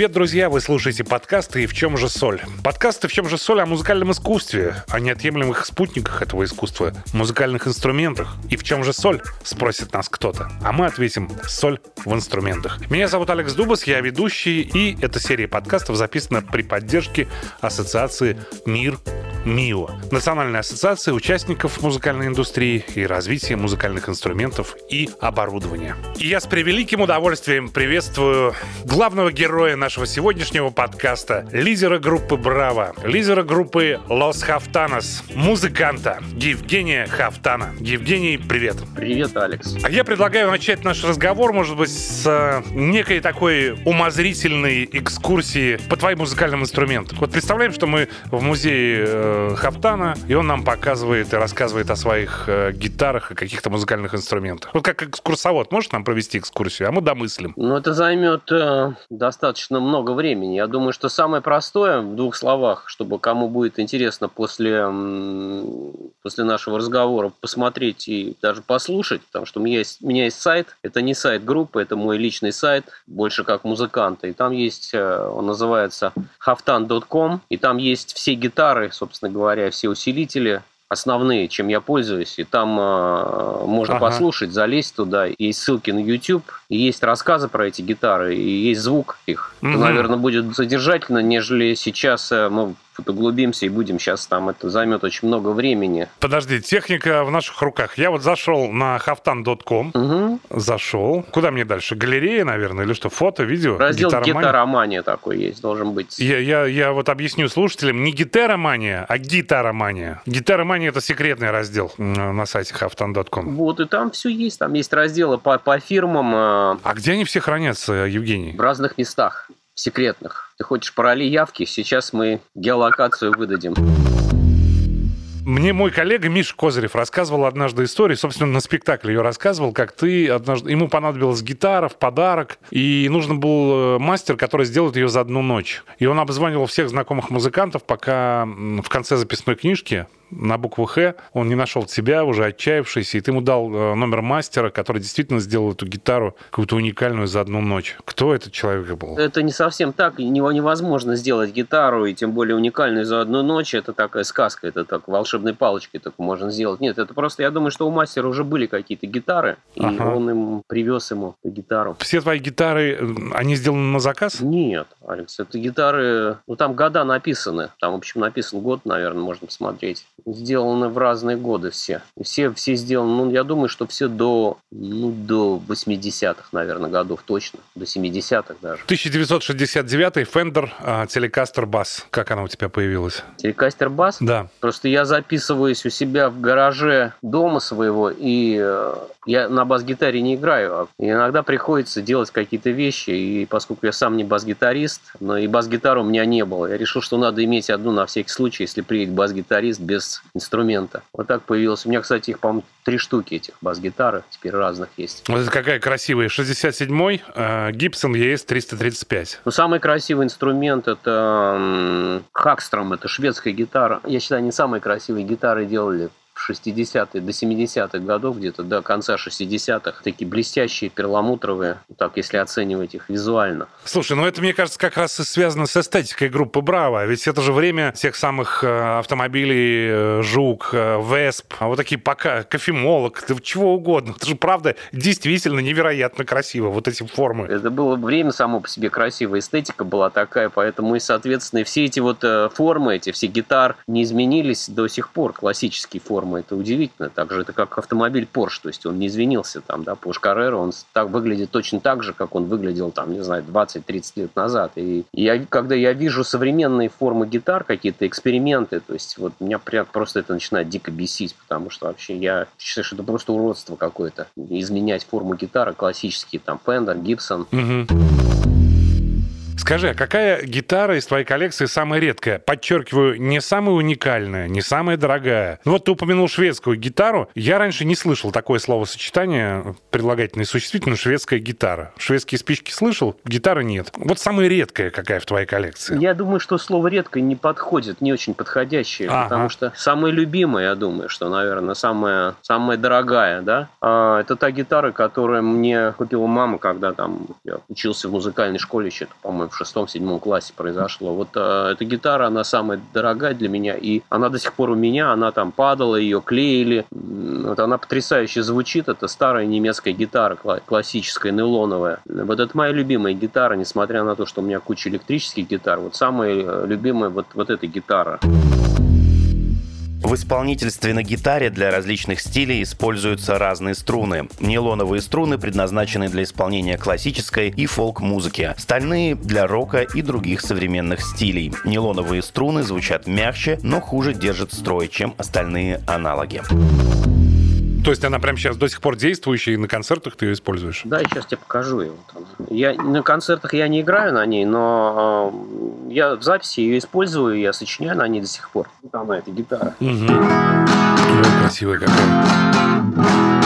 Привет, друзья! Вы слушаете подкасты «И в чем же соль?». Подкасты «В чем же соль» о музыкальном искусстве, о неотъемлемых спутниках этого искусства, музыкальных инструментах. «И в чем же соль?» – спросит нас кто-то. А мы ответим «Соль в инструментах». Меня зовут Алекс Дубас, я ведущий, и эта серия подкастов записана при поддержке Ассоциации «Мир МИО, Национальная ассоциация участников музыкальной индустрии и развития музыкальных инструментов и оборудования. И я с превеликим удовольствием приветствую главного героя нашего сегодняшнего подкаста, лидера группы «Браво», лидера группы «Лос Хафтанос», музыканта Евгения Хафтана. Евгений, привет. Привет, Алекс. А я предлагаю начать наш разговор, может быть, с э, некой такой умозрительной экскурсии по твоим музыкальным инструментам. Вот представляем, что мы в музее э, Хафтана, и он нам показывает и рассказывает о своих э, гитарах и каких-то музыкальных инструментах. Вот как экскурсовод может нам провести экскурсию, а мы домыслим. Ну, это займет э, достаточно много времени. Я думаю, что самое простое в двух словах, чтобы кому будет интересно после, после нашего разговора посмотреть и даже послушать, потому что у меня есть, у меня есть сайт, это не сайт группы, это мой личный сайт, больше как музыканта, и там есть, э, он называется haftan.com, и там есть все гитары, собственно говоря, все усилители основные, чем я пользуюсь, и там э, можно ага. послушать, залезть туда. Есть ссылки на YouTube, и есть рассказы про эти гитары, и есть звук их. Угу. Это, наверное, будет содержательно, нежели сейчас э, мы углубимся и будем сейчас там, это займет очень много времени. Подожди, техника в наших руках. Я вот зашел на haftan.com, угу. зашел. Куда мне дальше? Галерея, наверное, или что? Фото, видео? Раздел гитаромания такой есть, должен быть. Я, я, я вот объясню слушателям, не гитаромания, а гитаромания. Гитаромания это секретный раздел на сайте haftan.com. Вот, и там все есть. Там есть разделы по, по фирмам. А, а где они все хранятся, Евгений? В разных местах секретных. Ты хочешь пароли явки? Сейчас мы геолокацию выдадим. Мне мой коллега Миша Козырев рассказывал однажды историю, собственно, на спектакле ее рассказывал, как ты однажды... Ему понадобилась гитара в подарок, и нужен был э, мастер, который сделает ее за одну ночь. И он обзванивал всех знакомых музыкантов, пока в конце записной книжки на букву Х, он не нашел тебя, уже отчаявшийся, и ты ему дал э, номер мастера, который действительно сделал эту гитару какую-то уникальную за одну ночь. Кто этот человек был? Это не совсем так. Него невозможно сделать гитару, и тем более уникальную за одну ночь. Это такая сказка, это так волшебной палочкой так можно сделать. Нет, это просто, я думаю, что у мастера уже были какие-то гитары, и ага. он им привез ему гитару. Все твои гитары, они сделаны на заказ? Нет, Алекс, это гитары, ну там года написаны. Там, в общем, написан год, наверное, можно посмотреть сделаны в разные годы все. Все, все сделаны, ну, я думаю, что все до, ну, до 80-х, наверное, годов точно, до 70-х даже. 1969 Fender uh, Telecaster Bass. Как она у тебя появилась? Telecaster Bass? Да. Просто я записываюсь у себя в гараже дома своего, и э, я на бас-гитаре не играю. А иногда приходится делать какие-то вещи, и поскольку я сам не бас-гитарист, но и бас-гитары у меня не было, я решил, что надо иметь одну на всякий случай, если приедет бас-гитарист без инструмента. Вот так появилось. У меня, кстати, их, по-моему, три штуки этих бас-гитары теперь разных есть. Вот это какая красивая. 67-й э, Gibson ES-335. Ну, самый красивый инструмент это Хакстром, это шведская гитара. Я считаю, они самые красивые гитары делали 60-е до 70-х годов, где-то до конца 60-х, такие блестящие, перламутровые, так если оценивать их визуально. Слушай, ну это, мне кажется, как раз и связано с эстетикой группы Браво, ведь это же время тех самых э, автомобилей э, Жук, э, Весп, а вот такие пока, кофемолок, чего угодно. Это же, правда, действительно невероятно красиво, вот эти формы. Это было время само по себе красивое, эстетика была такая, поэтому и, соответственно, все эти вот формы, эти все гитар не изменились до сих пор, классические формы форма, это удивительно. Также это как автомобиль Porsche, то есть он не извинился там, да, Porsche Carrera, он так выглядит точно так же, как он выглядел там, не знаю, 20-30 лет назад. И я, когда я вижу современные формы гитар, какие-то эксперименты, то есть вот меня прям просто это начинает дико бесить, потому что вообще я считаю, что это просто уродство какое-то. Изменять форму гитары, классические там Fender, Gibson. Угу. Скажи, а какая гитара из твоей коллекции самая редкая? Подчеркиваю, не самая уникальная, не самая дорогая. Ну вот ты упомянул шведскую гитару. Я раньше не слышал такое словосочетание, предлагательное существительное, шведская гитара. Шведские спички слышал, гитары нет. Вот самая редкая какая в твоей коллекции? Я думаю, что слово «редкое» не подходит, не очень подходящее, ага. потому что самая любимая, я думаю, что, наверное, самая, самая дорогая, да, а, это та гитара, которую мне купила мама, когда там я учился в музыкальной школе еще, по-моему, в шестом-седьмом классе произошло. Вот э, эта гитара, она самая дорогая для меня, и она до сих пор у меня, она там падала, ее клеили. Вот она потрясающе звучит, это старая немецкая гитара, классическая, нейлоновая. Вот это моя любимая гитара, несмотря на то, что у меня куча электрических гитар. Вот самая э, любимая вот, вот эта гитара. В исполнительстве на гитаре для различных стилей используются разные струны. Нейлоновые струны предназначены для исполнения классической и фолк-музыки, стальные – для рока и других современных стилей. Нейлоновые струны звучат мягче, но хуже держат строй, чем остальные аналоги. То есть она прямо сейчас до сих пор действующая, и на концертах ты ее используешь? Да, сейчас тебе покажу ее. Я, на концертах я не играю на ней, но э, я в записи ее использую, я сочиняю на ней до сих пор. Вот она, эта гитара. Угу. Красивая какая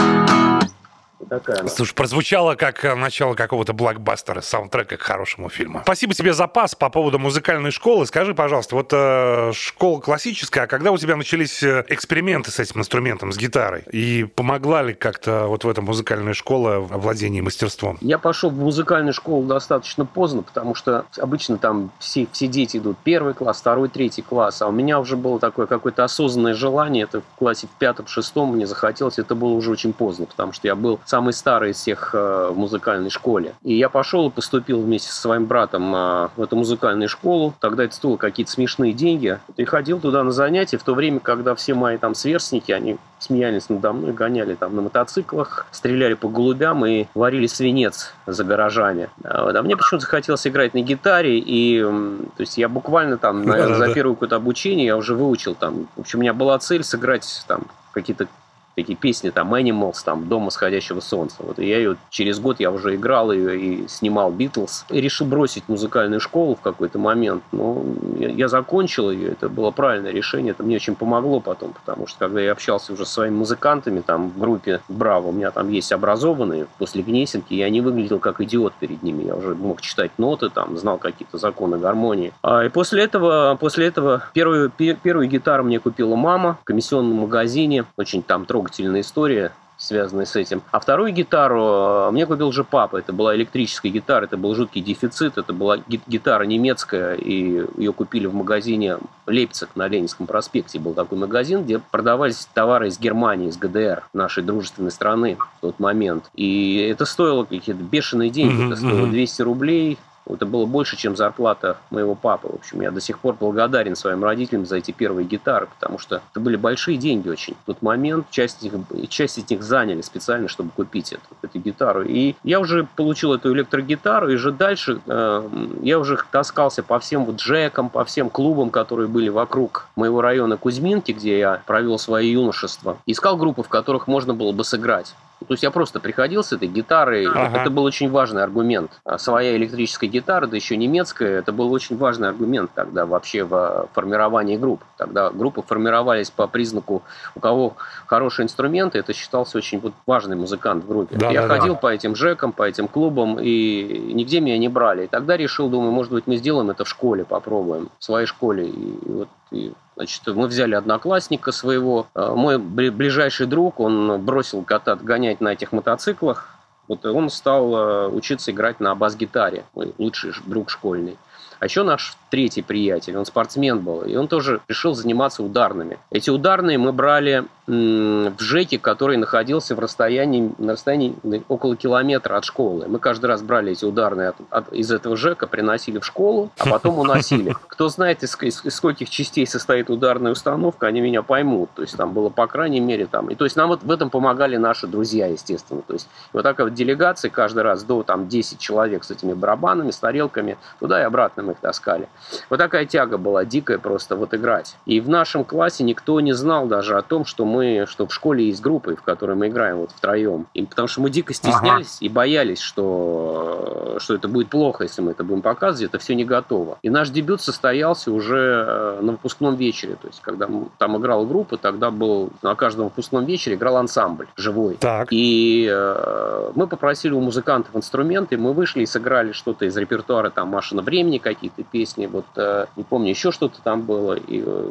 такая она. Слушай, прозвучало как э, начало какого-то блокбастера, саундтрека к хорошему фильму. Спасибо тебе за пас по поводу музыкальной школы. Скажи, пожалуйста, вот э, школа классическая, а когда у тебя начались э, эксперименты с этим инструментом, с гитарой? И помогла ли как-то вот в этом музыкальная школа в овладении мастерством? Я пошел в музыкальную школу достаточно поздно, потому что обычно там все, все дети идут первый класс, второй, третий класс, а у меня уже было такое какое-то осознанное желание, это в классе в пятом, шестом мне захотелось, это было уже очень поздно, потому что я был самый старый из всех э, в музыкальной школе. И я пошел и поступил вместе со своим братом э, в эту музыкальную школу. Тогда это стоило какие-то смешные деньги. И ходил туда на занятия в то время, когда все мои там сверстники, они смеялись надо мной, гоняли там на мотоциклах, стреляли по голубям и варили свинец за гаражами. А, а мне почему-то захотелось играть на гитаре, и то есть я буквально там, наверное, за первое какое-то обучение я уже выучил там. В общем, у меня была цель сыграть там какие-то такие песни, там, Animals, там, Дом восходящего солнца. Вот, и я ее, через год я уже играл ее и снимал Битлз. Решил бросить музыкальную школу в какой-то момент. Но я, я закончил ее, это было правильное решение, это мне очень помогло потом, потому что когда я общался уже с своими музыкантами, там, в группе Браво, у меня там есть образованные после Гнесинки, я не выглядел как идиот перед ними, я уже мог читать ноты, там, знал какие-то законы гармонии. А, и после этого, после этого первую, первую гитару мне купила мама в комиссионном магазине, очень там трогательно трогательная история, связанная с этим. А вторую гитару э, мне купил же папа. Это была электрическая гитара, это был жуткий дефицит. Это была гитара немецкая, и ее купили в магазине Лейпциг на Ленинском проспекте. Был такой магазин, где продавались товары из Германии, из ГДР, нашей дружественной страны в тот момент. И это стоило какие-то бешеные деньги. Это стоило 200 рублей это было больше, чем зарплата моего папы. В общем, я до сих пор благодарен своим родителям за эти первые гитары, потому что это были большие деньги очень. В тот момент часть из них, часть из заняли специально, чтобы купить эту, эту гитару. И я уже получил эту электрогитару, и же дальше э, я уже таскался по всем вот джекам, по всем клубам, которые были вокруг моего района Кузьминки, где я провел свое юношество. Искал группы, в которых можно было бы сыграть. То есть я просто приходил с этой гитарой. Ага. Это был очень важный аргумент. А своя электрическая гитара, да еще немецкая, это был очень важный аргумент тогда вообще в формировании групп. Тогда группы формировались по признаку, у кого хорошие инструменты, это считался очень вот важный музыкант в группе. Да, я да, ходил да. по этим жекам, по этим клубам, и нигде меня не брали. И тогда решил, думаю, может быть, мы сделаем это в школе, попробуем, в своей школе. И вот и Значит, мы взяли одноклассника своего. Э, мой ближайший друг, он бросил катать, гонять на этих мотоциклах. Вот он стал э, учиться играть на бас-гитаре, мой лучший друг школьный. А еще наш третий приятель, он спортсмен был, и он тоже решил заниматься ударными. Эти ударные мы брали в ЖЭКе, который находился в расстоянии, на расстоянии около километра от школы. Мы каждый раз брали эти ударные от, от, из этого ЖЭКа, приносили в школу, а потом уносили. Кто знает, из, из, из скольких частей состоит ударная установка, они меня поймут. То есть там было, по крайней мере, там... И то есть нам вот в этом помогали наши друзья, естественно. То есть вот такая вот делегация каждый раз до там 10 человек с этими барабанами, с тарелками, туда и обратно мы их таскали. Вот такая тяга была дикая просто вот играть. И в нашем классе никто не знал даже о том, что мы, что в школе есть группы, в которой мы играем вот втроем. И потому что мы дико стеснялись ага. и боялись, что, что это будет плохо, если мы это будем показывать, это все не готово. И наш дебют состоялся уже э, на выпускном вечере. То есть, когда там играла группа, тогда был на каждом выпускном вечере играл ансамбль живой. Так. И э, мы попросили у музыкантов инструменты, мы вышли и сыграли что-то из репертуара, там «Машина времени» какие-то песни, вот э, не помню, еще что-то там было. И э,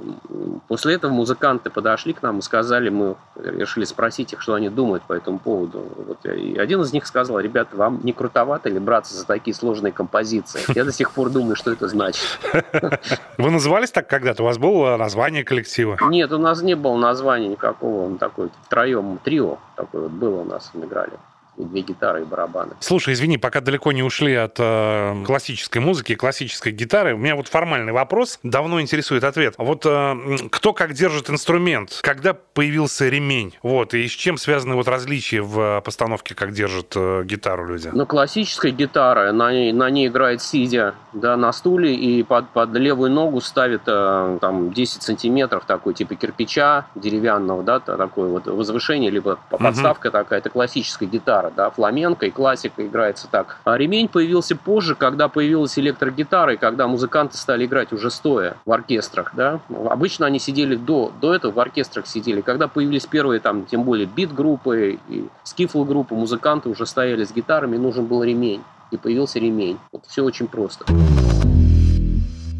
после этого музыканты подошли к нам и сказали, сказали, мы решили спросить их, что они думают по этому поводу. Вот, и один из них сказал, ребята, вам не крутовато ли браться за такие сложные композиции? Я до сих пор думаю, что это значит. Вы назывались так когда-то? У вас было название коллектива? Нет, у нас не было названия никакого. Он такой втроем, трио такой вот было у нас, мы играли две гитары и барабаны. Слушай, извини, пока далеко не ушли от э, классической музыки, классической гитары, у меня вот формальный вопрос, давно интересует ответ. Вот э, кто как держит инструмент, когда появился ремень, вот, и с чем связаны вот различия в постановке, как держат э, гитару люди? Ну, классическая гитара, на ней, на ней играет сидя, да, на стуле, и под, под левую ногу ставит э, там 10 сантиметров такой, типа кирпича деревянного, да, такое вот возвышение, либо подставка угу. такая, это классическая гитара гитара, да, фламенко и классика играется так. А ремень появился позже, когда появилась электрогитара и когда музыканты стали играть уже стоя в оркестрах, да. Обычно они сидели до, до этого в оркестрах сидели. Когда появились первые там, тем более бит-группы и скифл-группы, музыканты уже стояли с гитарами, нужен был ремень. И появился ремень. Вот все очень просто.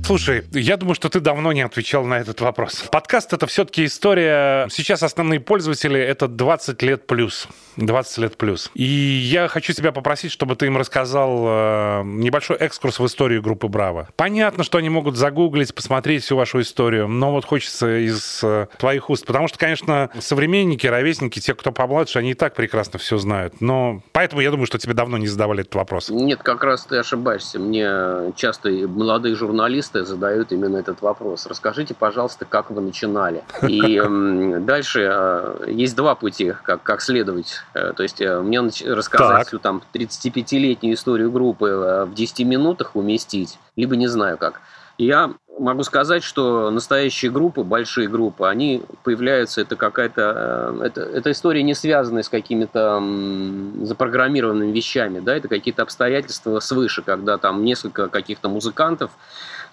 Слушай, я думаю, что ты давно не отвечал на этот вопрос. Подкаст — это все-таки история... Сейчас основные пользователи — это 20 лет плюс. 20 лет плюс. И я хочу тебя попросить, чтобы ты им рассказал э, небольшой экскурс в историю группы «Браво». Понятно, что они могут загуглить, посмотреть всю вашу историю, но вот хочется из э, твоих уст. Потому что, конечно, современники, ровесники, те, кто помладше, они и так прекрасно все знают. Но поэтому я думаю, что тебе давно не задавали этот вопрос. Нет, как раз ты ошибаешься. Мне часто молодые журналисты журналисты задают именно этот вопрос. Расскажите, пожалуйста, как вы начинали. И дальше э, есть два пути, как, как следовать. Э, то есть э, мне рассказать так. всю там 35-летнюю историю группы в 10 минутах уместить, либо не знаю как. Я могу сказать, что настоящие группы, большие группы, они появляются, это какая-то, это, это история не связанная с какими-то запрограммированными вещами, да, это какие-то обстоятельства свыше, когда там несколько каких-то музыкантов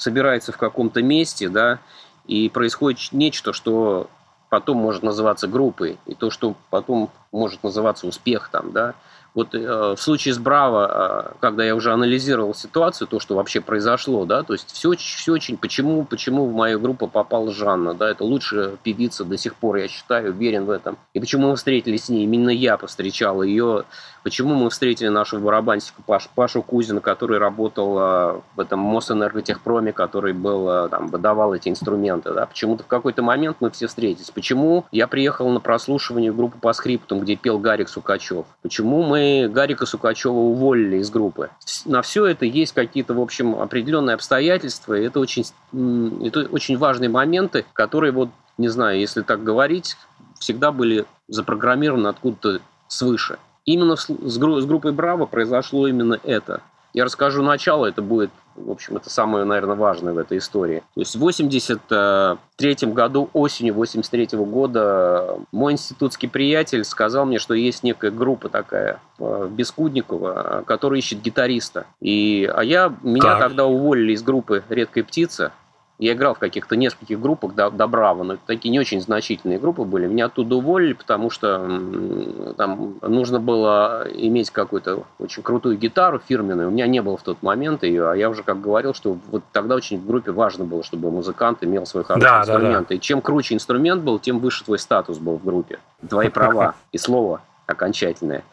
собирается в каком-то месте, да, и происходит нечто, что потом может называться группой, и то, что потом может называться успех там, да. Вот э, в случае с Браво, э, когда я уже анализировал ситуацию, то, что вообще произошло, да, то есть все, все очень, почему, почему в мою группу попала Жанна, да, это лучшая певица до сих пор, я считаю, уверен в этом. И почему мы встретились с ней, именно я повстречал ее Почему мы встретили нашего барабанщика Паш, Пашу Кузина, который работал а, в этом Мосэнерготехпроме, который был, а, там, выдавал эти инструменты. Да? Почему-то в какой-то момент мы все встретились. Почему я приехал на прослушивание в группу по скриптам, где пел Гарик Сукачев? Почему мы Гарика Сукачева уволили из группы? На все это есть какие-то, в общем, определенные обстоятельства, и это очень, это очень важные моменты, которые, вот, не знаю, если так говорить, всегда были запрограммированы откуда-то свыше. Именно с, с группой Браво произошло именно это. Я расскажу начало, это будет, в общем, это самое, наверное, важное в этой истории. То есть в 83 году, осенью 83 года, мой институтский приятель сказал мне, что есть некая группа такая в Бескудниково, которая ищет гитариста. И, а я, меня так. тогда уволили из группы «Редкая птица», я играл в каких-то нескольких группах до, до Браво, но такие не очень значительные группы были. Меня оттуда уволили, потому что там нужно было иметь какую-то очень крутую гитару фирменную. У меня не было в тот момент ее, а я уже как говорил, что вот тогда очень в группе важно было, чтобы музыкант имел свой хороший да, инструмент. Да, да. И чем круче инструмент был, тем выше твой статус был в группе. Твои права и слово окончательное.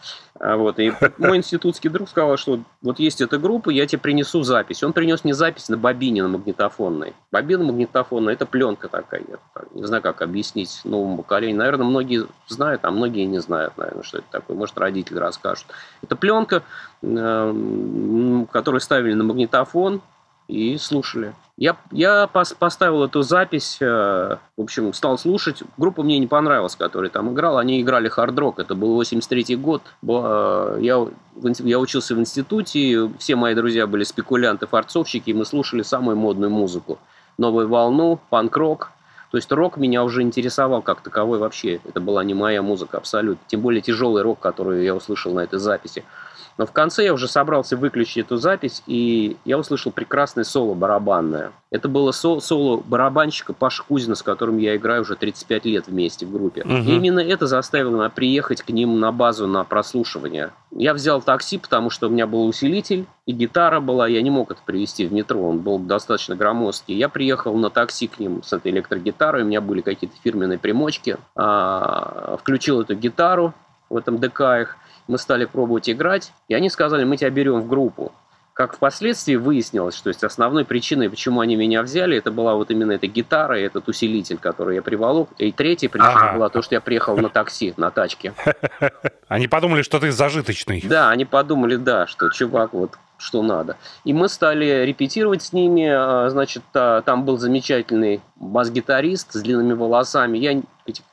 А вот, и мой институтский друг сказал, что вот есть эта группа, я тебе принесу запись. Он принес мне запись на бобине, на магнитофонной. Бобина магнитофонная – это пленка такая. Я не знаю, как объяснить новому поколению. Наверное, многие знают, а многие не знают, наверное, что это такое. Может, родители расскажут. Это пленка, э, которую ставили на магнитофон и слушали. Я, я пос, поставил эту запись, э, в общем, стал слушать. Группа мне не понравилась, которая там играла. Они играли хард-рок. Это был 83 год. Э, я, я учился в институте. Все мои друзья были спекулянты, фарцовщики. И мы слушали самую модную музыку. Новую волну, панк-рок. То есть рок меня уже интересовал как таковой вообще. Это была не моя музыка абсолютно. Тем более тяжелый рок, который я услышал на этой записи. Но в конце я уже собрался выключить эту запись, и я услышал прекрасное соло барабанное. Это было со- соло барабанщика Паши Кузина, с которым я играю уже 35 лет вместе в группе. Угу. И именно это заставило меня приехать к ним на базу на прослушивание. Я взял такси, потому что у меня был усилитель и гитара была. Я не мог это привезти в метро, он был достаточно громоздкий. Я приехал на такси к ним с этой электрогитарой, у меня были какие-то фирменные примочки. А, включил эту гитару в этом ДК их, мы стали пробовать играть, и они сказали, мы тебя берем в группу. Как впоследствии выяснилось, что есть основной причиной, почему они меня взяли, это была вот именно эта гитара и этот усилитель, который я приволок. И третья причина ага. была то, что я приехал на такси, на тачке. Они подумали, что ты зажиточный. Да, они подумали, да, что чувак вот что надо. И мы стали репетировать с ними. А, значит, там был замечательный бас-гитарист с длинными волосами. Я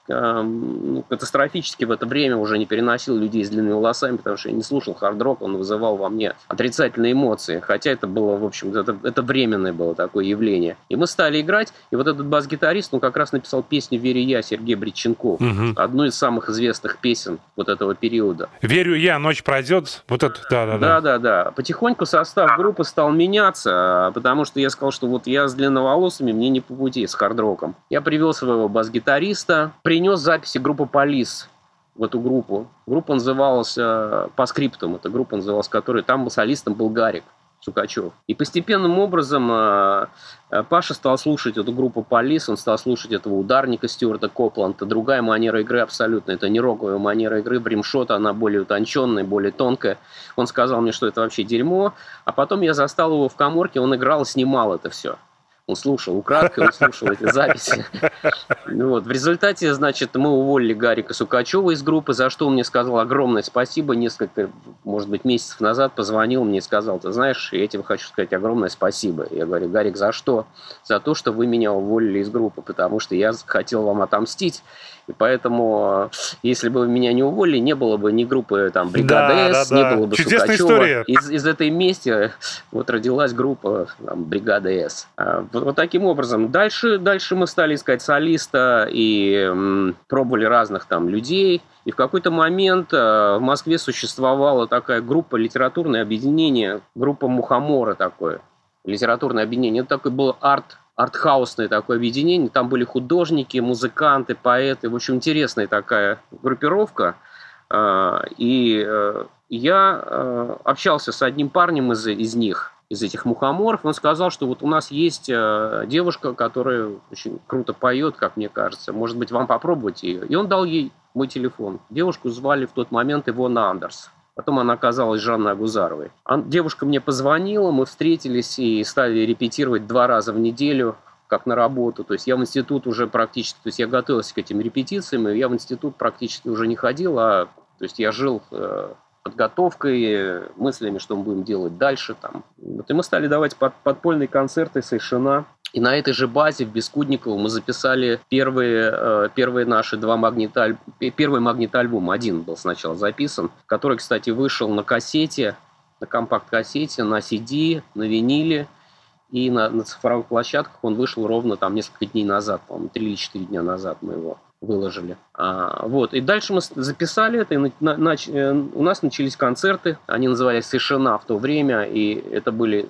ну, катастрофически в это время уже не переносил людей с длинными волосами, потому что я не слушал хард-рок, он вызывал во мне отрицательные эмоции. Хотя это было, в общем, это, это временное было такое явление. И мы стали играть, и вот этот бас-гитарист, он как раз написал песню «Верю я» Сергей Бриченков. Угу. Одну из самых известных песен вот этого периода. «Верю я, ночь пройдет». Вот это, да-да-да. Да-да-да. Потихоньку состав группы стал меняться, потому что я сказал, что вот я с длинноволосыми, мне не по пути с хард-роком. Я привел своего бас-гитариста, принес записи группы Полис в эту группу. Группа называлась э, по скриптам, эта группа называлась, которая там солистом был Гарик. Сукачев. И постепенным образом э, э, Паша стал слушать эту группу Полис, он стал слушать этого ударника Стюарта Копланда. Другая манера игры абсолютно. Это не роковая манера игры. Бримшота, она более утонченная, более тонкая. Он сказал мне, что это вообще дерьмо. А потом я застал его в коморке, он играл и снимал это все. Он слушал украдкой, он слушал эти записи. Ну вот. В результате, значит, мы уволили Гарика Сукачева из группы, за что он мне сказал огромное спасибо. Несколько, может быть, месяцев назад позвонил мне и сказал, ты знаешь, я тебе хочу сказать огромное спасибо. Я говорю, Гарик, за что? За то, что вы меня уволили из группы, потому что я хотел вам отомстить. И поэтому, если бы меня не уволили, не было бы ни группы там Бригада да, С, да, не да. было бы Чудесная Сукачева. История. Из, из этой мести вот родилась группа там, Бригада С. А, вот, вот таким образом. Дальше, дальше мы стали искать солиста и м, пробовали разных там людей. И в какой-то момент э, в Москве существовала такая группа литературное объединение, группа Мухомора такое, литературное объединение. Это такой был арт артхаусное такое объединение. Там были художники, музыканты, поэты. В общем, интересная такая группировка. А, и э, я э, общался с одним парнем из, из них, из этих мухоморов. Он сказал, что вот у нас есть э, девушка, которая очень круто поет, как мне кажется. Может быть, вам попробовать ее. И он дал ей мой телефон. Девушку звали в тот момент Ивона Андерс. Потом она оказалась Жанной Агузаровой. Девушка мне позвонила, мы встретились и стали репетировать два раза в неделю, как на работу. То есть я в институт уже практически, то есть я готовился к этим репетициям, и я в институт практически уже не ходил, а то есть я жил э, подготовкой, мыслями, что мы будем делать дальше. Там. Вот и мы стали давать под, подпольные концерты совершенно и на этой же базе в Бескудниково мы записали первые, э, первые наши два магниталь... Первый магнит-альбом, один был сначала записан, который, кстати, вышел на кассете, на компакт-кассете, на CD, на виниле. И на, на цифровых площадках он вышел ровно там несколько дней назад, по-моему, три или четыре дня назад мы его выложили. А, вот. И дальше мы записали это, и на, на, э, у нас начались концерты, они назывались «Совершена» в то время, и это были,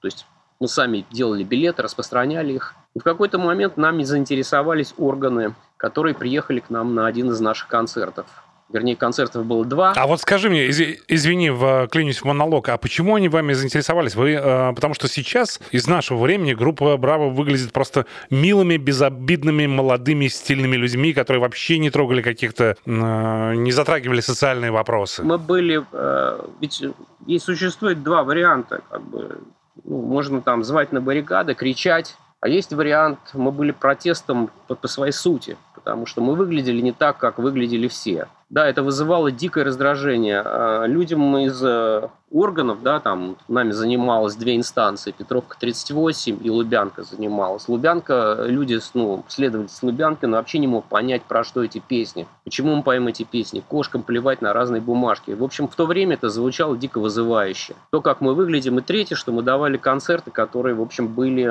то есть мы сами делали билеты, распространяли их. И в какой-то момент нами заинтересовались органы, которые приехали к нам на один из наших концертов. Вернее, концертов было два. А вот скажи мне, из, извини, вклинюсь в монолог, а почему они вами заинтересовались? Вы, э, потому что сейчас из нашего времени группа Браво выглядит просто милыми, безобидными, молодыми, стильными людьми, которые вообще не трогали каких-то, э, не затрагивали социальные вопросы. Мы были, э, ведь и существует два варианта, как бы ну, можно там звать на баррикады, кричать. А есть вариант, мы были протестом по, по своей сути, потому что мы выглядели не так, как выглядели все. Да, это вызывало дикое раздражение. А людям из э, органов, да, там нами занималось две инстанции, Петровка 38 и Лубянка занималась. Лубянка, люди, ну, следователь с Лубянкой, но вообще не мог понять, про что эти песни. Почему мы поем эти песни? Кошкам плевать на разные бумажки. В общем, в то время это звучало дико вызывающе. То, как мы выглядим, и третье, что мы давали концерты, которые, в общем, были...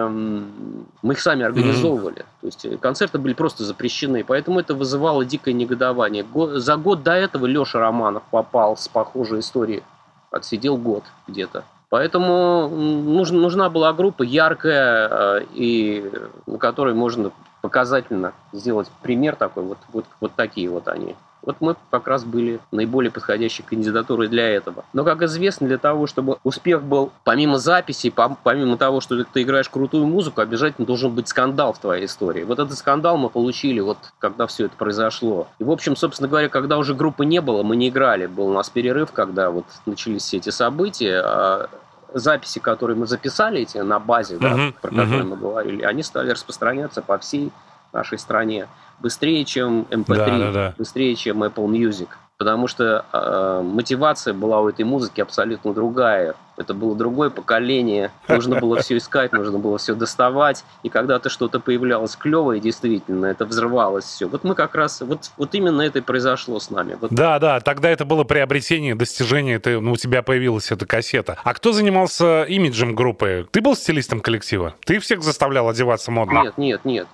Мы их сами организовывали. Mm-hmm. То есть э, концерты были просто запрещены, поэтому это вызывало дикое негодование. За год до этого Леша Романов попал с похожей историей отсидел год где-то. Поэтому нужна, нужна была группа яркая, э, и на которой можно показательно сделать пример такой. Вот, вот, вот такие вот они. Вот мы как раз были наиболее подходящей кандидатурой для этого. Но, как известно, для того, чтобы успех был, помимо записей, помимо того, что ты играешь крутую музыку, обязательно должен быть скандал в твоей истории. Вот этот скандал мы получили, вот когда все это произошло. И, в общем, собственно говоря, когда уже группы не было, мы не играли. Был у нас перерыв, когда вот начались все эти события. А записи, которые мы записали эти на базе, uh-huh, про которые uh-huh. мы говорили, они стали распространяться по всей нашей стране быстрее, чем MP3, да, да, да. быстрее, чем Apple Music. Потому что э, мотивация была у этой музыки абсолютно другая. Это было другое поколение. Нужно было все искать, нужно было все доставать. И когда-то что-то появлялось клевое, действительно, это взрывалось все. Вот мы как раз, вот, вот именно это и произошло с нами. Вот. Да, да, тогда это было приобретение, достижение, ты, ну, у тебя появилась эта кассета. А кто занимался имиджем группы? Ты был стилистом коллектива? Ты всех заставлял одеваться модно? Нет, нет, нет.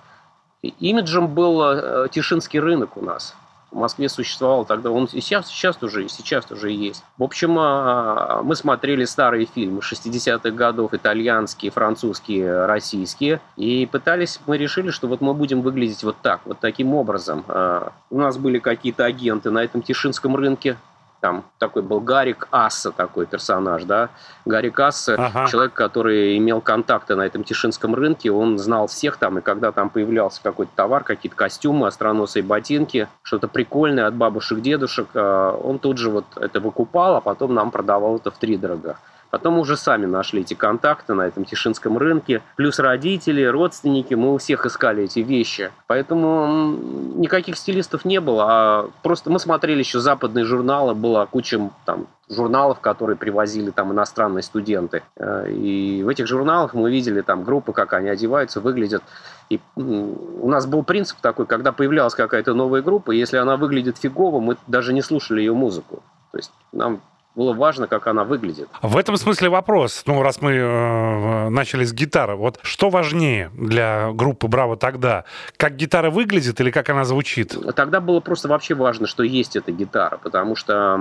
Имиджем был э, Тишинский рынок у нас. В Москве существовал тогда, он и сейчас, сейчас уже, и сейчас уже есть. В общем, а, мы смотрели старые фильмы 60-х годов, итальянские, французские, российские, и пытались, мы решили, что вот мы будем выглядеть вот так, вот таким образом. А, у нас были какие-то агенты на этом Тишинском рынке, там такой был Гарик Асса, такой персонаж, да. Гарик Асса, ага. человек, который имел контакты на этом Тишинском рынке, он знал всех там, и когда там появлялся какой-то товар, какие-то костюмы, остроносые ботинки, что-то прикольное от бабушек, дедушек, а, он тут же вот это выкупал, а потом нам продавал это в три дорога. Потом уже сами нашли эти контакты на этом Тишинском рынке. Плюс родители, родственники, мы у всех искали эти вещи. Поэтому никаких стилистов не было. А просто мы смотрели еще западные журналы, была куча там журналов, которые привозили там иностранные студенты. Э, и в этих журналах мы видели там группы, как они одеваются, выглядят. И у нас был принцип такой, когда появлялась какая-то новая группа, если она выглядит фигово, мы даже не слушали ее музыку. То есть нам было важно, как она выглядит. В этом смысле вопрос, ну, раз мы э, начали с гитары, вот что важнее для группы «Браво» тогда? Как гитара выглядит или как она звучит? Тогда было просто вообще важно, что есть эта гитара, потому что,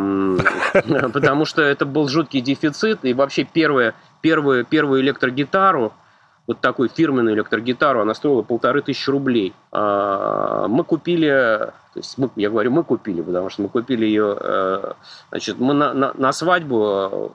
потому что это был жуткий дефицит, и вообще первая, первую, первую электрогитару вот такую фирменную электрогитару, она стоила полторы тысячи рублей. А, мы купили, то есть мы, я говорю, мы купили, потому что мы купили ее, э, значит, мы на, на, на свадьбу в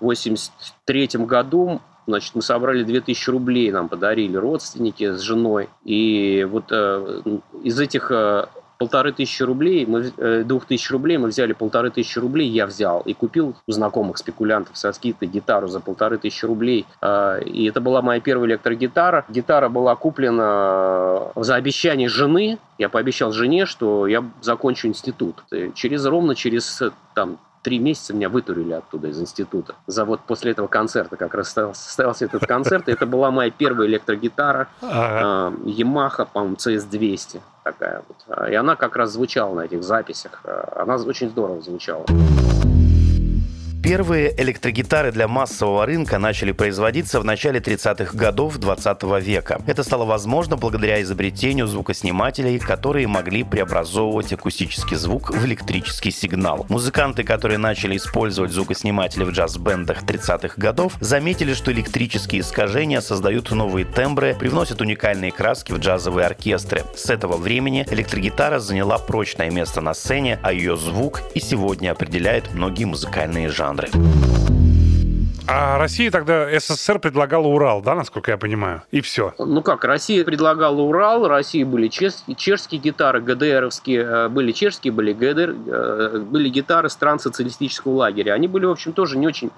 83 году Значит, мы собрали 2000 рублей, нам подарили родственники с женой. И вот э, из этих э, полторы тысячи рублей, мы, э, двух тысяч рублей мы взяли полторы тысячи рублей, я взял и купил у знакомых спекулянтов со скидкой гитару за полторы тысячи рублей. А, и это была моя первая электрогитара. Гитара была куплена за обещание жены. Я пообещал жене, что я закончу институт. Через ровно через там, три месяца меня вытурили оттуда из института. За вот после этого концерта как раз состоялся этот концерт. И это была моя первая электрогитара. Ага. Yamaha, по-моему, CS200 такая вот. И она как раз звучала на этих записях. Она очень здорово звучала. Первые электрогитары для массового рынка начали производиться в начале 30-х годов 20 века. Это стало возможно благодаря изобретению звукоснимателей, которые могли преобразовывать акустический звук в электрический сигнал. Музыканты, которые начали использовать звукосниматели в джаз-бендах 30-х годов, заметили, что электрические искажения создают новые тембры, привносят уникальные краски в джазовые оркестры. С этого времени электрогитара заняла прочное место на сцене, а ее звук и сегодня определяет многие музыкальные жанры жанры. А Россия тогда, СССР предлагала Урал, да, насколько я понимаю? И все. Ну как, Россия предлагала Урал, России были чешские, чешские гитары, ГДРовские, э, были чешские, были ГДР, э, были гитары стран социалистического лагеря. Они были, в общем, тоже не очень,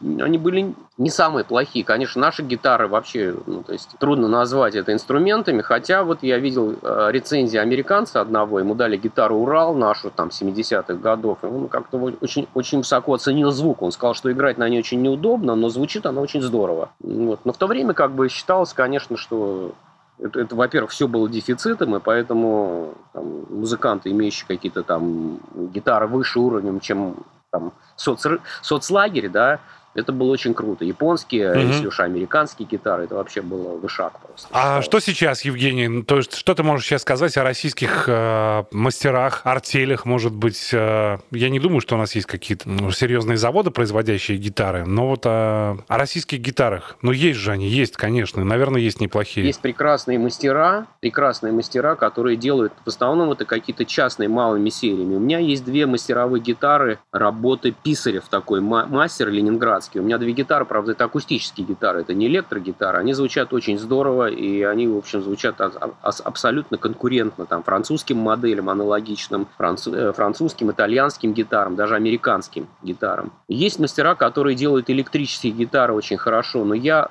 они были не самые плохие. Конечно, наши гитары вообще, ну, то есть трудно назвать это инструментами, хотя вот я видел э, рецензии американца одного, ему дали гитару Урал нашу, там, 70-х годов, и он как-то очень, очень высоко оценил звук. Он сказал, что играть на ней очень неудобно, удобно, но звучит она очень здорово. Вот. Но в то время как бы считалось, конечно, что это, это во-первых, все было дефицитом, и поэтому там, музыканты, имеющие какие-то там гитары выше уровнем, чем там соц, соцлагерь, да, Это было очень круто. Японские, угу. если уж американские гитары, это вообще было вышаг просто. А что сейчас, Евгений? Ну, то есть, что ты можешь сейчас сказать о российских э, мастерах, артелях, может быть? Э, я не думаю, что у нас есть какие-то ну, серьезные заводы, производящие гитары, но вот о, о российских гитарах. Ну, есть же они, есть, конечно. Наверное, есть неплохие. Есть прекрасные мастера, прекрасные мастера, которые делают, в основном, это какие-то частные малыми сериями. У меня есть две мастеровые гитары работы Писарев такой, мастер ленинградский. У меня две гитары, правда, это акустические гитары, это не электрогитары. Они звучат очень здорово, и они, в общем, звучат абсолютно конкурентно там, французским моделям аналогичным, э, французским, итальянским гитарам, даже американским гитарам. Есть мастера, которые делают электрические гитары очень хорошо, но я,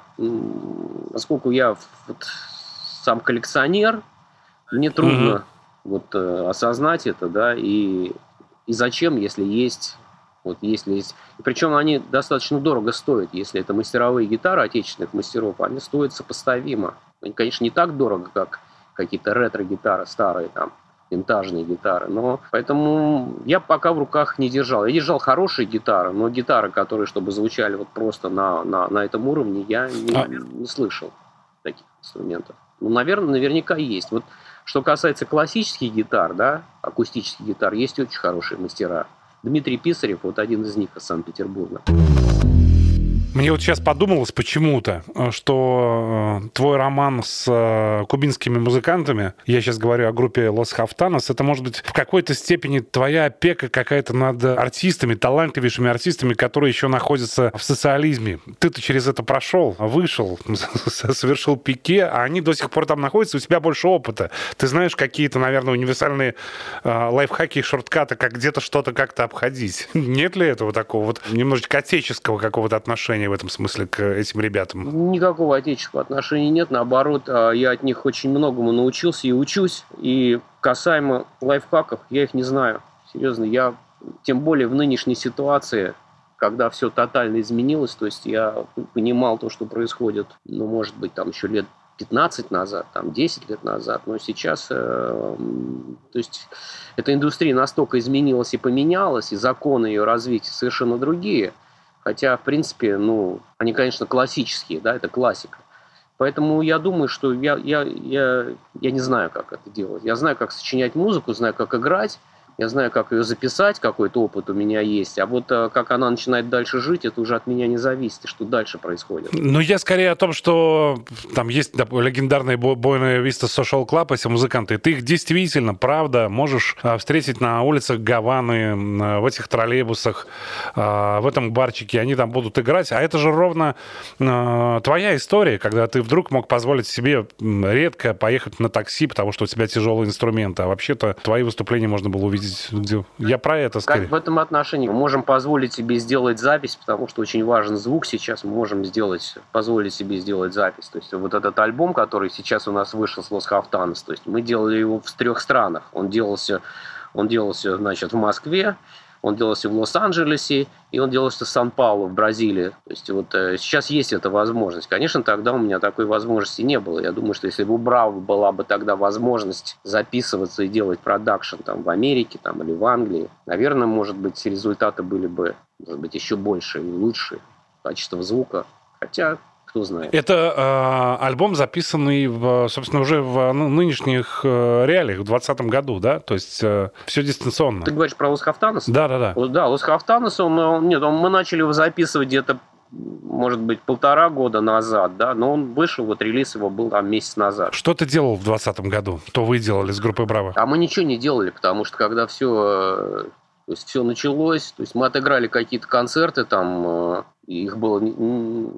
поскольку я вот сам коллекционер, мне трудно mm-hmm. вот э, осознать это, да, и и зачем, если есть вот если есть... Причем они достаточно дорого стоят, если это мастеровые гитары отечественных мастеров, они стоят сопоставимо. Они, конечно, не так дорого, как какие-то ретро-гитары старые, там, винтажные гитары. Но поэтому я пока в руках не держал. Я держал хорошие гитары, но гитары, которые чтобы звучали вот просто на, на, на этом уровне, я не, а... не слышал таких инструментов. Ну, наверное, наверняка есть. Вот что касается классических гитар, да, акустических гитар, есть очень хорошие мастера. Дмитрий Писарев, вот один из них из Санкт-Петербурга. Мне вот сейчас подумалось почему-то, э, что э, твой роман с э, кубинскими музыкантами, я сейчас говорю о группе Лос Хафтанос, это может быть в какой-то степени твоя опека какая-то над артистами, талантливейшими артистами, которые еще находятся в социализме. Ты-то через это прошел, вышел, совершил пике, а они до сих пор там находятся, у тебя больше опыта. Ты знаешь какие-то, наверное, универсальные лайфхаки и шорткаты, как где-то что-то как-то обходить. Нет ли этого такого вот немножечко отеческого какого-то отношения отношение в этом смысле к этим ребятам? Никакого отеческого отношения нет. Наоборот, а, я от них очень многому научился и учусь. И касаемо лайфхаков, я их не знаю. Серьезно, я тем более в нынешней ситуации, когда все тотально изменилось, то есть я понимал то, что происходит, ну, может быть, там еще лет 15 назад, там 10 лет назад, но сейчас, э, то есть эта индустрия настолько изменилась и поменялась, и законы ее развития совершенно другие – Хотя, в принципе, ну, они, конечно, классические, да, это классика. Поэтому я думаю, что я, я, я, я не знаю, как это делать. Я знаю, как сочинять музыку, знаю, как играть, я знаю, как ее записать, какой-то опыт у меня есть, а вот э, как она начинает дальше жить, это уже от меня не зависит, что дальше происходит. Ну, я скорее о том, что там есть да, легендарные Бойная Виста Social Club, эти музыканты, ты их действительно, правда, можешь э, встретить на улицах Гаваны, в этих троллейбусах, э, в этом барчике, они там будут играть, а это же ровно твоя история, когда ты вдруг мог позволить себе редко поехать на такси, потому что у тебя тяжелые инструменты, а вообще-то твои выступления можно было увидеть где... Я про это скорее. Как в этом отношении мы можем позволить себе сделать запись, потому что очень важен звук сейчас. Мы можем сделать, позволить себе сделать запись. То есть вот этот альбом, который сейчас у нас вышел с Лос Хафтанос, то есть мы делали его в трех странах. Он делался, он делался, значит, в Москве, он делался в Лос-Анджелесе, и он делался в Сан-Паулу, в Бразилии. То есть вот э, сейчас есть эта возможность. Конечно, тогда у меня такой возможности не было. Я думаю, что если бы у Браво была бы тогда возможность записываться и делать продакшн там в Америке там, или в Англии, наверное, может быть, результаты были бы, может быть, еще больше и лучше. Качество звука. Хотя кто знает. Это э, альбом, записанный, в, собственно, уже в ну, нынешних э, реалиях, в 2020 году, да? То есть э, все дистанционно. Ты говоришь про Лос Хафтанос? Да, да, да. Да, Лос Хафтанос, он, он, нет, он, мы начали его записывать где-то может быть, полтора года назад, да, но он вышел, вот релиз его был там месяц назад. Что ты делал в 2020 году? Что вы делали с группой Браво? А мы ничего не делали, потому что когда все, э, то есть все началось, то есть мы отыграли какие-то концерты там, их было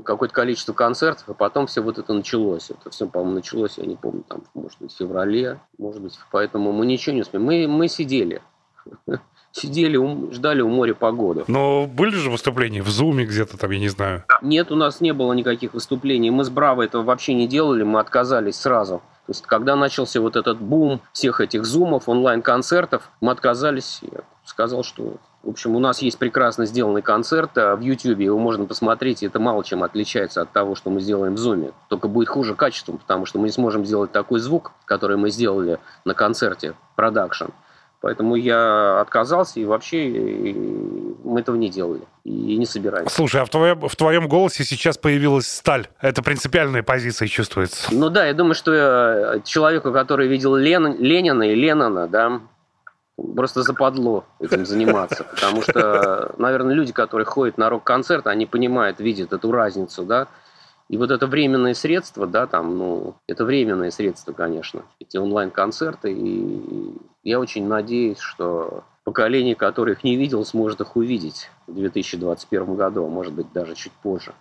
какое-то количество концертов, а потом все вот это началось. Это все, по-моему, началось, я не помню, там, может быть, в феврале, может быть, поэтому мы ничего не успели. Мы, мы сидели. Сидели, ждали у моря погоду. Но были же выступления в Зуме где-то там, я не знаю? Нет, у нас не было никаких выступлений. Мы с Браво этого вообще не делали, мы отказались сразу. То есть, когда начался вот этот бум всех этих зумов, онлайн-концертов, мы отказались. Я сказал, что в общем, у нас есть прекрасно сделанный концерт а в YouTube, его можно посмотреть, и это мало чем отличается от того, что мы сделаем в Zoom. Только будет хуже качеством, потому что мы не сможем сделать такой звук, который мы сделали на концерте, продакшн. Поэтому я отказался, и вообще мы этого не делали. И не собираемся. Слушай, а в твоем, в твоем голосе сейчас появилась сталь. Это принципиальная позиция чувствуется. Ну да, я думаю, что э, человеку, который видел Лен, Ленина и Леннона, да, просто западло этим заниматься. Потому что, наверное, люди, которые ходят на рок-концерт, они понимают, видят эту разницу, да, и вот это временные средства, да, там, ну, это временные средства, конечно, эти онлайн-концерты. И я очень надеюсь, что поколение, которое их не видел, сможет их увидеть в 2021 году, а может быть даже чуть позже.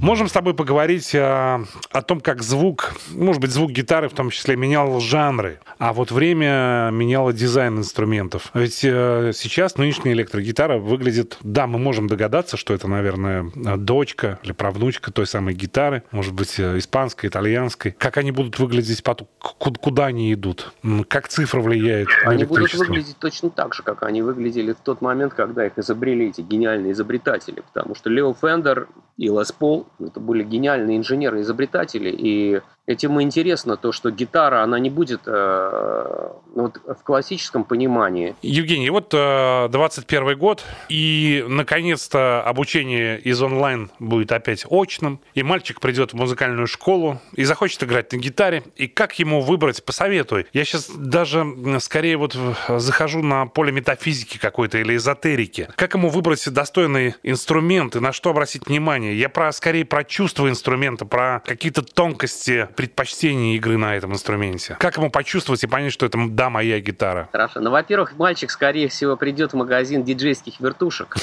Можем с тобой поговорить о, э, о том, как звук, может быть, звук гитары в том числе менял жанры, а вот время меняло дизайн инструментов. Ведь э, сейчас нынешняя электрогитара выглядит, да, мы можем догадаться, что это, наверное, дочка или правнучка той самой гитары, может быть, э, испанской, итальянской. Как они будут выглядеть потом, куда они идут, как цифра влияет на Они будут выглядеть точно так же, как они выглядели в тот момент, когда их изобрели эти гениальные изобретатели, потому что Лео Фендер и Лес Пол это были гениальные инженеры-изобретатели, и Этим интересно то, что гитара, она не будет э, вот в классическом понимании. Евгений, вот э, 21 год, и наконец-то обучение из онлайн будет опять очным, и мальчик придет в музыкальную школу и захочет играть на гитаре. И как ему выбрать, посоветуй. Я сейчас даже скорее вот захожу на поле метафизики какой-то или эзотерики. Как ему выбрать достойный инструмент и на что обратить внимание? Я про скорее про чувство инструмента, про какие-то тонкости предпочтение игры на этом инструменте? Как ему почувствовать и понять, что это, да, моя гитара? Хорошо. Ну, во-первых, мальчик, скорее всего, придет в магазин диджейских вертушек.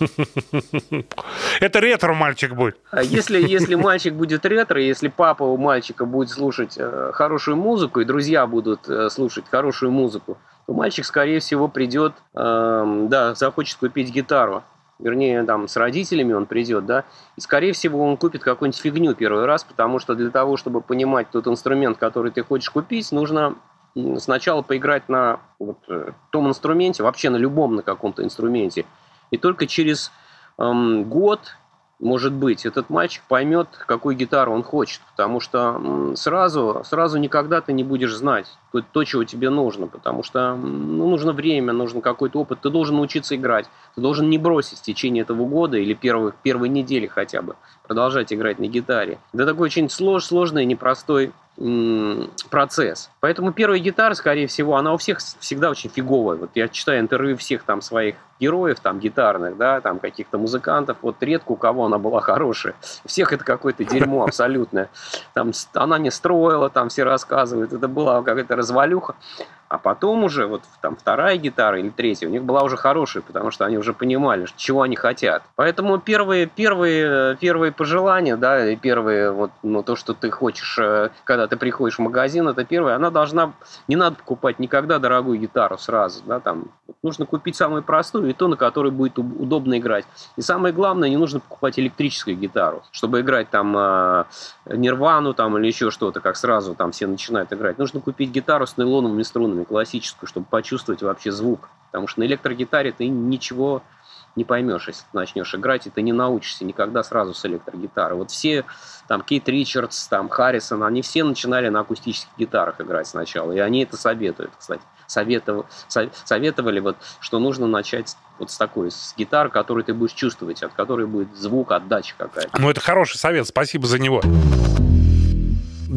Это ретро-мальчик будет. А если, если мальчик будет ретро, если папа у мальчика будет слушать э, хорошую музыку, и друзья будут э, слушать хорошую музыку, то мальчик, скорее всего, придет, э, да, захочет купить гитару вернее, там, с родителями он придет, да, и, скорее всего, он купит какую-нибудь фигню первый раз, потому что для того, чтобы понимать тот инструмент, который ты хочешь купить, нужно сначала поиграть на вот, э, том инструменте, вообще на любом на каком-то инструменте, и только через эм, год может быть, этот мальчик поймет, какую гитару он хочет, потому что сразу, сразу никогда ты не будешь знать то, чего тебе нужно, потому что ну, нужно время, нужно какой-то опыт, ты должен научиться играть, ты должен не бросить в течение этого года или первых, первой недели хотя бы, продолжать играть на гитаре. Это такой очень слож, сложный, непростой процесс. Поэтому первая гитара, скорее всего, она у всех всегда очень фиговая. Вот я читаю интервью всех там своих героев, там, гитарных, да, там, каких-то музыкантов, вот редко у кого она была хорошая. У всех это какое-то дерьмо абсолютное. Там, она не строила, там все рассказывают, это была какая-то развалюха. А потом уже, вот там вторая гитара или третья, у них была уже хорошая, потому что они уже понимали, чего они хотят. Поэтому первые, первые, первые пожелания, да, и первые, вот, ну, то, что ты хочешь, э, когда ты приходишь в магазин, это первое, она должна, не надо покупать никогда дорогую гитару сразу, да, там, нужно купить самую простую и то, на которой будет удобно играть. И самое главное, не нужно покупать электрическую гитару, чтобы играть там э, Нирвану там или еще что-то, как сразу там все начинают играть. Нужно купить гитару с нейлоновыми струнами, струнами, классическую, чтобы почувствовать вообще звук. Потому что на электрогитаре ты ничего не поймешь, если ты начнешь играть, и ты не научишься никогда сразу с электрогитары. Вот все, там, Кейт Ричардс, там, Харрисон, они все начинали на акустических гитарах играть сначала, и они это советуют, кстати. Советовали, советовали вот, что нужно начать вот с такой, с гитары, которую ты будешь чувствовать, от которой будет звук, отдача какая-то. Ну, это хороший совет, спасибо за него.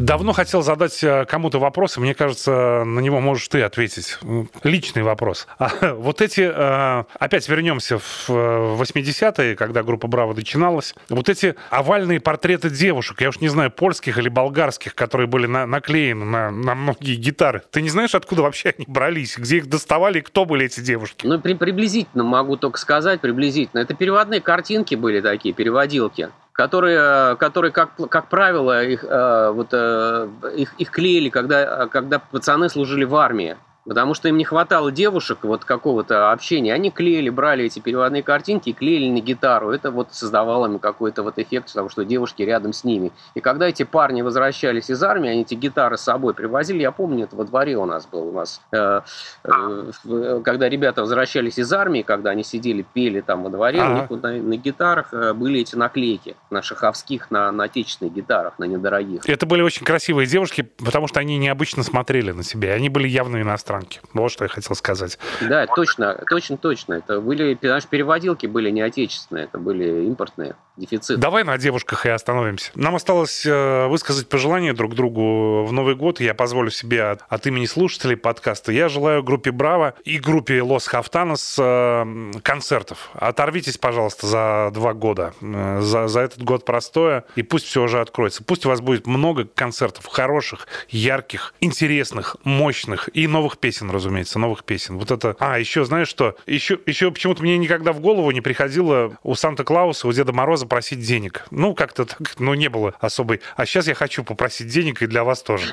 Давно хотел задать э, кому-то вопрос, и мне кажется, на него можешь ты ответить. Личный вопрос. А, вот эти, э, опять вернемся в 80-е, когда группа «Браво» начиналась, вот эти овальные портреты девушек, я уж не знаю, польских или болгарских, которые были на, наклеены на, на многие гитары. Ты не знаешь, откуда вообще они брались, где их доставали, кто были эти девушки? Ну, при, приблизительно могу только сказать, приблизительно. Это переводные картинки были такие, переводилки которые, которые как, как правило, их, э, вот, э, их, их клеили, когда, когда пацаны служили в армии потому что им не хватало девушек, вот какого-то общения. Они клеили, брали эти переводные картинки и клеили на гитару. Это вот создавало им какой-то вот эффект, потому что девушки рядом с ними. И когда эти парни возвращались из армии, они эти гитары с собой привозили. Я помню, это во дворе у нас был. У нас, э, э, когда ребята возвращались из армии, когда они сидели, пели там во дворе, ага. у них вот на, на гитарах э, были эти наклейки на шаховских, на, на отечественных гитарах, на недорогих. Это были очень красивые девушки, потому что они необычно смотрели на себя. Они были явно иностранцы иностранки. Вот что я хотел сказать. Да, точно, точно, точно. Это были, наши переводилки были не отечественные, это были импортные. Дефицит. Давай на девушках и остановимся. Нам осталось э, высказать пожелания друг другу в Новый год. Я позволю себе от, от имени слушателей подкаста. Я желаю группе Браво и группе Лос Хафтанос э, концертов. Оторвитесь, пожалуйста, за два года. Э, за, за этот год простое. И пусть все уже откроется. Пусть у вас будет много концертов хороших, ярких, интересных, мощных и новых песен, разумеется, новых песен. Вот это... А, еще знаешь что? Еще, еще почему-то мне никогда в голову не приходило у Санта-Клауса, у Деда Мороза просить денег. Ну, как-то так, ну, не было особой. А сейчас я хочу попросить денег и для вас тоже.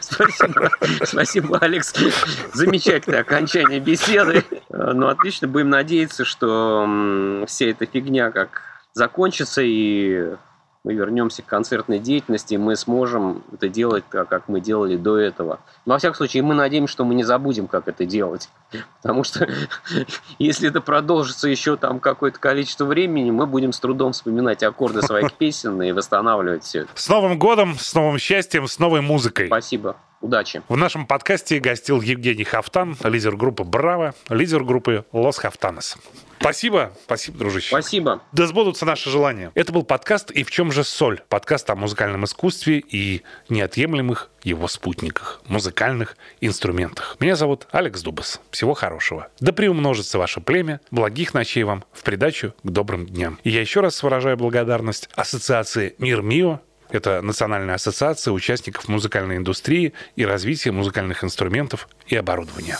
Спасибо, спасибо, Алекс. Замечательное окончание беседы. Ну, отлично. Будем надеяться, что вся эта фигня как закончится и мы вернемся к концертной деятельности, и мы сможем это делать так, как мы делали до этого. Но, во всяком случае, мы надеемся, что мы не забудем, как это делать. Потому что если это продолжится еще там какое-то количество времени, мы будем с трудом вспоминать аккорды своих песен и восстанавливать все это. С Новым годом, с новым счастьем, с новой музыкой. Спасибо. Удачи. В нашем подкасте гостил Евгений Хафтан, лидер группы «Браво», лидер группы «Лос Хафтанес». Спасибо, спасибо, дружище. Спасибо. Да сбудутся наши желания. Это был подкаст «И в чем же соль?» Подкаст о музыкальном искусстве и неотъемлемых его спутниках, музыкальных инструментах. Меня зовут Алекс Дубас. Всего хорошего. Да приумножится ваше племя. Благих ночей вам в придачу к добрым дням. И я еще раз выражаю благодарность Ассоциации «Мир Мио», это Национальная ассоциация участников музыкальной индустрии и развития музыкальных инструментов и оборудования.